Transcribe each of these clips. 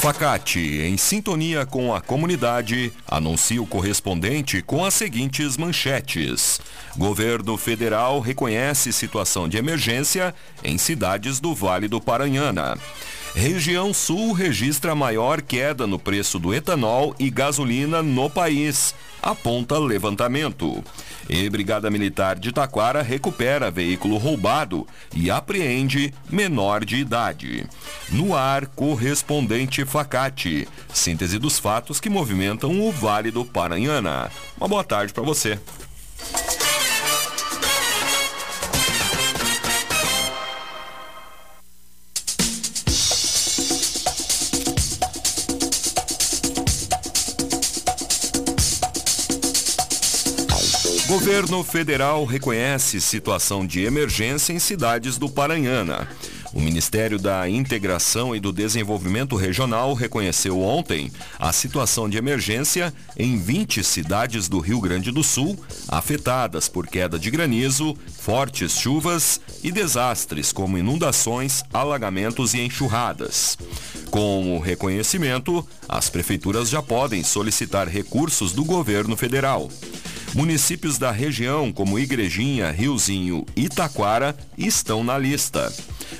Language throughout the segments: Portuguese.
Facate, em sintonia com a comunidade, anuncia o correspondente com as seguintes manchetes. Governo federal reconhece situação de emergência em cidades do Vale do Paranhana. Região Sul registra maior queda no preço do etanol e gasolina no país, aponta levantamento. E Brigada Militar de Taquara recupera veículo roubado e apreende menor de idade. No ar, correspondente Facate. Síntese dos fatos que movimentam o Vale do Paranhana. Uma boa tarde para você. Governo federal reconhece situação de emergência em cidades do Paranhana. O Ministério da Integração e do Desenvolvimento Regional reconheceu ontem a situação de emergência em 20 cidades do Rio Grande do Sul, afetadas por queda de granizo, fortes chuvas e desastres como inundações, alagamentos e enxurradas. Com o reconhecimento, as prefeituras já podem solicitar recursos do governo federal. Municípios da região, como Igrejinha, Riozinho e Taquara, estão na lista.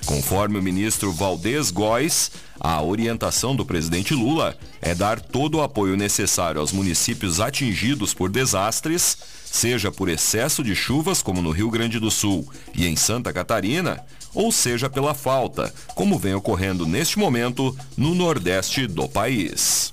Conforme o ministro Valdez Góes, a orientação do presidente Lula é dar todo o apoio necessário aos municípios atingidos por desastres, seja por excesso de chuvas, como no Rio Grande do Sul e em Santa Catarina, ou seja pela falta, como vem ocorrendo neste momento no Nordeste do país.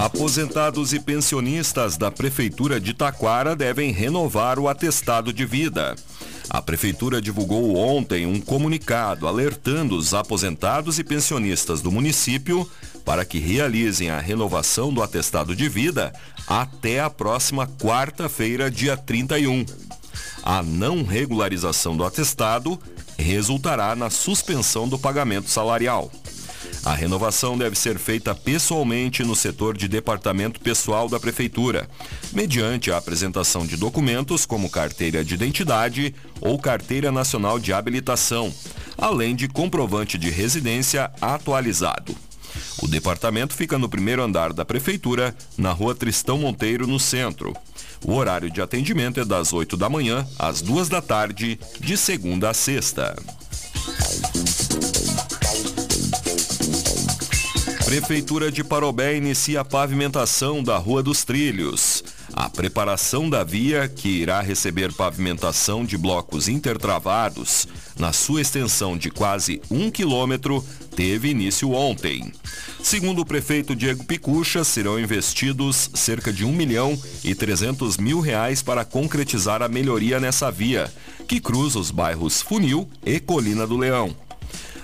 Aposentados e pensionistas da Prefeitura de Taquara devem renovar o atestado de vida. A Prefeitura divulgou ontem um comunicado alertando os aposentados e pensionistas do município para que realizem a renovação do atestado de vida até a próxima quarta-feira, dia 31. A não regularização do atestado resultará na suspensão do pagamento salarial. A renovação deve ser feita pessoalmente no setor de departamento pessoal da Prefeitura, mediante a apresentação de documentos como carteira de identidade ou carteira nacional de habilitação, além de comprovante de residência atualizado. O departamento fica no primeiro andar da Prefeitura, na rua Tristão Monteiro, no centro. O horário de atendimento é das 8 da manhã às 2 da tarde, de segunda a sexta. Prefeitura de Parobé inicia a pavimentação da Rua dos Trilhos. A preparação da via, que irá receber pavimentação de blocos intertravados, na sua extensão de quase um quilômetro, teve início ontem. Segundo o prefeito Diego Picucha, serão investidos cerca de 1 milhão e 300 mil reais para concretizar a melhoria nessa via, que cruza os bairros Funil e Colina do Leão.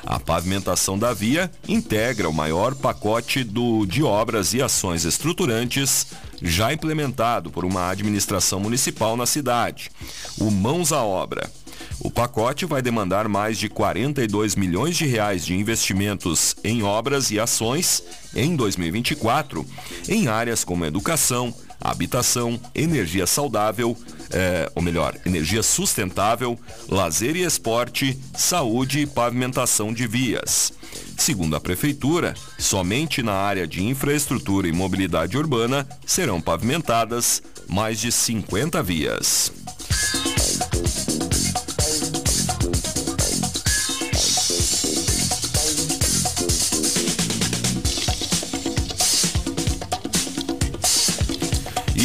A pavimentação da via integra o maior pacote do, de obras e ações estruturantes já implementado por uma administração municipal na cidade, o Mãos à Obra. O pacote vai demandar mais de 42 milhões de reais de investimentos em obras e ações em 2024 em áreas como educação, habitação, energia saudável, é, ou melhor, energia sustentável, lazer e esporte, saúde e pavimentação de vias. Segundo a Prefeitura, somente na área de infraestrutura e mobilidade urbana serão pavimentadas mais de 50 vias.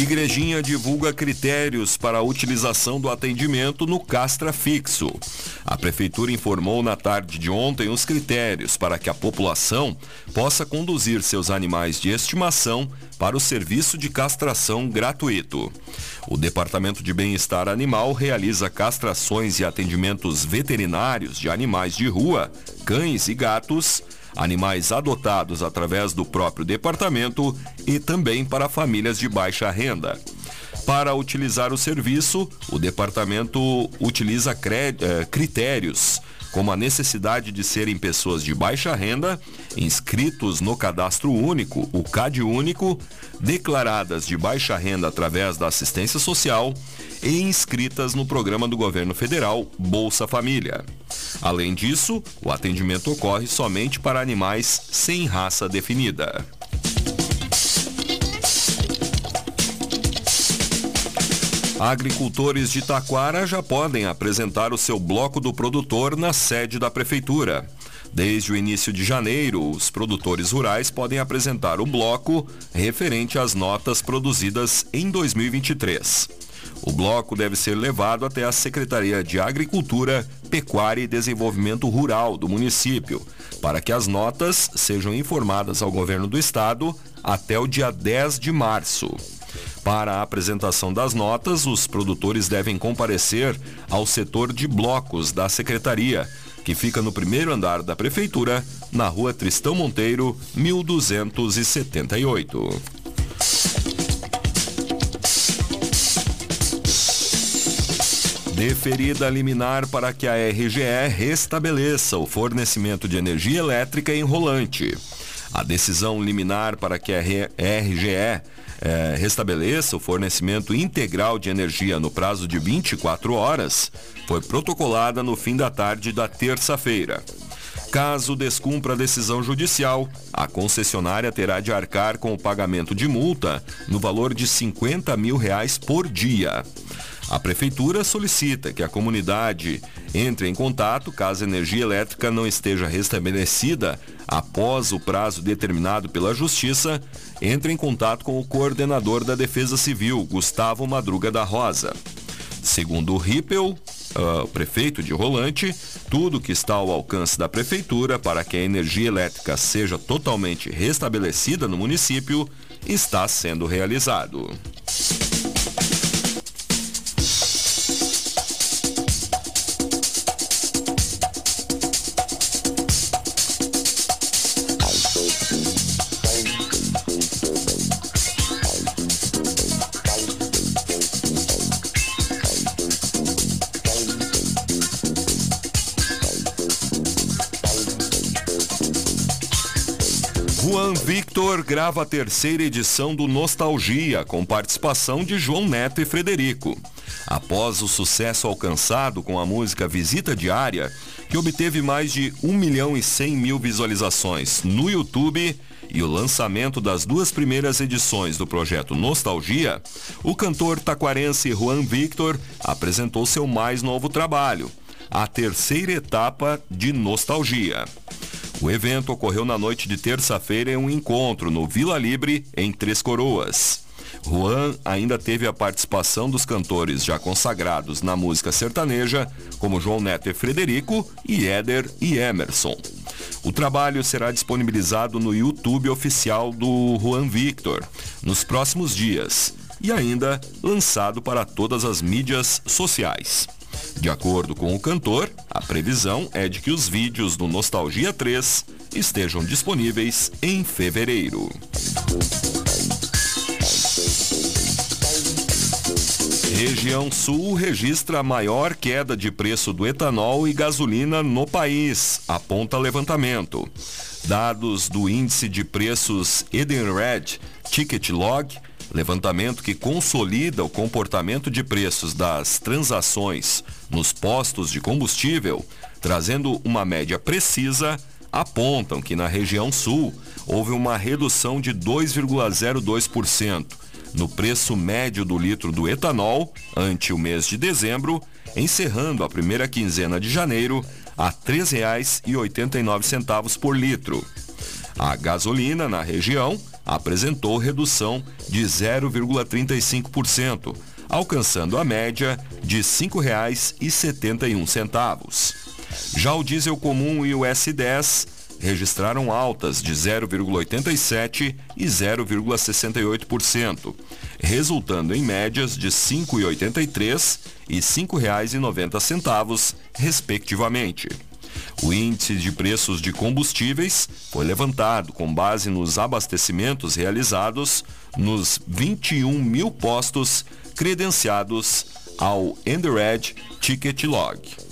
Igrejinha divulga critérios para a utilização do atendimento no Castra Fixo. A Prefeitura informou na tarde de ontem os critérios para que a população possa conduzir seus animais de estimação para o serviço de castração gratuito. O Departamento de Bem-Estar Animal realiza castrações e atendimentos veterinários de animais de rua, cães e gatos, animais adotados através do próprio departamento e também para famílias de baixa renda. Para utilizar o serviço, o departamento utiliza eh, critérios como a necessidade de serem pessoas de baixa renda, inscritos no cadastro único, o CAD único, declaradas de baixa renda através da assistência social e inscritas no programa do governo federal Bolsa Família. Além disso, o atendimento ocorre somente para animais sem raça definida. Agricultores de Taquara já podem apresentar o seu bloco do produtor na sede da prefeitura. Desde o início de janeiro, os produtores rurais podem apresentar o bloco referente às notas produzidas em 2023. O bloco deve ser levado até a Secretaria de Agricultura, Pecuária e Desenvolvimento Rural do município, para que as notas sejam informadas ao governo do estado até o dia 10 de março. Para a apresentação das notas, os produtores devem comparecer ao setor de blocos da secretaria, que fica no primeiro andar da prefeitura, na rua Tristão Monteiro, 1278. Deferida liminar para que a RGE restabeleça o fornecimento de energia elétrica em Rolante. A decisão liminar para que a RGE é, restabeleça o fornecimento integral de energia no prazo de 24 horas, foi protocolada no fim da tarde da terça-feira. Caso descumpra a decisão judicial, a concessionária terá de arcar com o pagamento de multa no valor de 50 mil reais por dia. A Prefeitura solicita que a comunidade entre em contato caso a energia elétrica não esteja restabelecida após o prazo determinado pela Justiça. Entre em contato com o coordenador da Defesa Civil, Gustavo Madruga da Rosa. Segundo o Rippel, uh, prefeito de Rolante, tudo que está ao alcance da prefeitura para que a energia elétrica seja totalmente restabelecida no município está sendo realizado. Juan Victor grava a terceira edição do Nostalgia, com participação de João Neto e Frederico. Após o sucesso alcançado com a música Visita Diária, que obteve mais de 1 milhão e 100 mil visualizações no YouTube, e o lançamento das duas primeiras edições do projeto Nostalgia, o cantor taquarense Juan Victor apresentou seu mais novo trabalho, a terceira etapa de Nostalgia. O evento ocorreu na noite de terça-feira em um encontro no Vila Libre, em Três Coroas. Juan ainda teve a participação dos cantores já consagrados na música sertaneja, como João Neto e Frederico, e Éder e Emerson. O trabalho será disponibilizado no YouTube oficial do Juan Victor nos próximos dias e ainda lançado para todas as mídias sociais. De acordo com o cantor, a previsão é de que os vídeos do Nostalgia 3 estejam disponíveis em fevereiro. Região Sul registra a maior queda de preço do etanol e gasolina no país, aponta levantamento. Dados do índice de preços Edenred Ticket Log levantamento que consolida o comportamento de preços das transações nos postos de combustível, trazendo uma média precisa, apontam que na região sul houve uma redução de 2,02% no preço médio do litro do etanol ante o mês de dezembro, encerrando a primeira quinzena de janeiro a R$ 3,89 por litro. A gasolina na região apresentou redução de 0,35%, alcançando a média de R$ 5,71. Já o diesel comum e o S10 registraram altas de 0,87% e 0,68%, resultando em médias de R$ 5,83 e R$ 5,90, respectivamente. O índice de preços de combustíveis foi levantado com base nos abastecimentos realizados nos 21 mil postos credenciados ao Endered Ticket Log.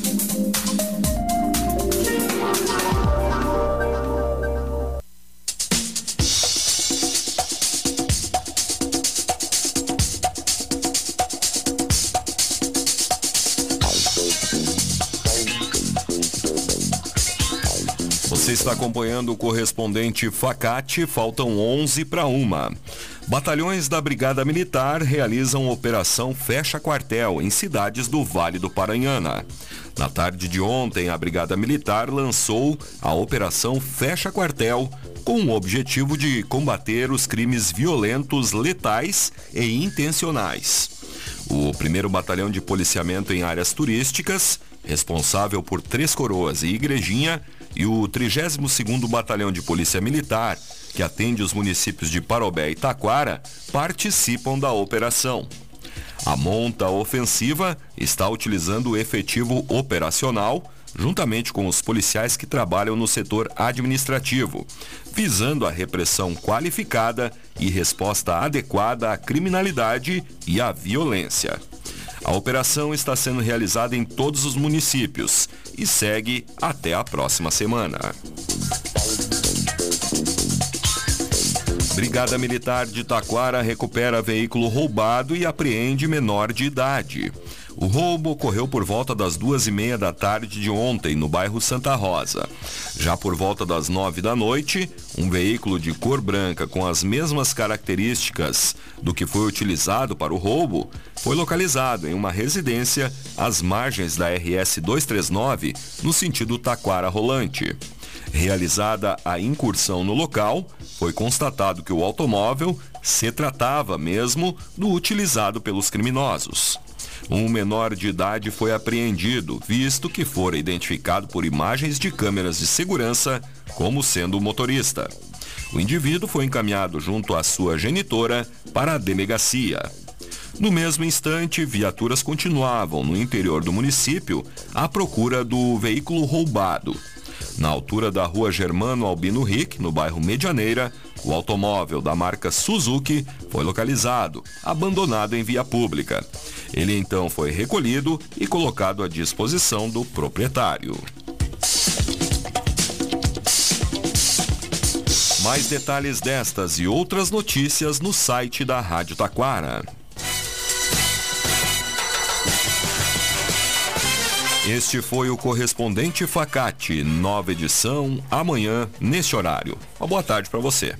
Você está acompanhando o correspondente Facate, faltam 11 para uma. Batalhões da Brigada Militar realizam operação Fecha Quartel em cidades do Vale do Paranhana. Na tarde de ontem, a Brigada Militar lançou a Operação Fecha Quartel com o objetivo de combater os crimes violentos, letais e intencionais. O primeiro batalhão de policiamento em áreas turísticas, responsável por Três Coroas e Igrejinha, e o 32º Batalhão de Polícia Militar, que atende os municípios de Parobé e Taquara, participam da operação. A monta ofensiva está utilizando o efetivo operacional, juntamente com os policiais que trabalham no setor administrativo, visando a repressão qualificada e resposta adequada à criminalidade e à violência. A operação está sendo realizada em todos os municípios e segue até a próxima semana. Brigada Militar de Taquara recupera veículo roubado e apreende menor de idade. O roubo ocorreu por volta das duas e meia da tarde de ontem, no bairro Santa Rosa. Já por volta das nove da noite, um veículo de cor branca com as mesmas características do que foi utilizado para o roubo foi localizado em uma residência às margens da RS 239, no sentido Taquara Rolante. Realizada a incursão no local, foi constatado que o automóvel se tratava mesmo do utilizado pelos criminosos. Um menor de idade foi apreendido, visto que fora identificado por imagens de câmeras de segurança como sendo o motorista. O indivíduo foi encaminhado junto à sua genitora para a delegacia. No mesmo instante, viaturas continuavam no interior do município à procura do veículo roubado. Na altura da rua Germano Albino Rick, no bairro Medianeira, o automóvel da marca Suzuki foi localizado, abandonado em via pública. Ele então foi recolhido e colocado à disposição do proprietário. Mais detalhes destas e outras notícias no site da Rádio Taquara. Este foi o correspondente Facate, nova edição, amanhã, neste horário. Uma boa tarde para você.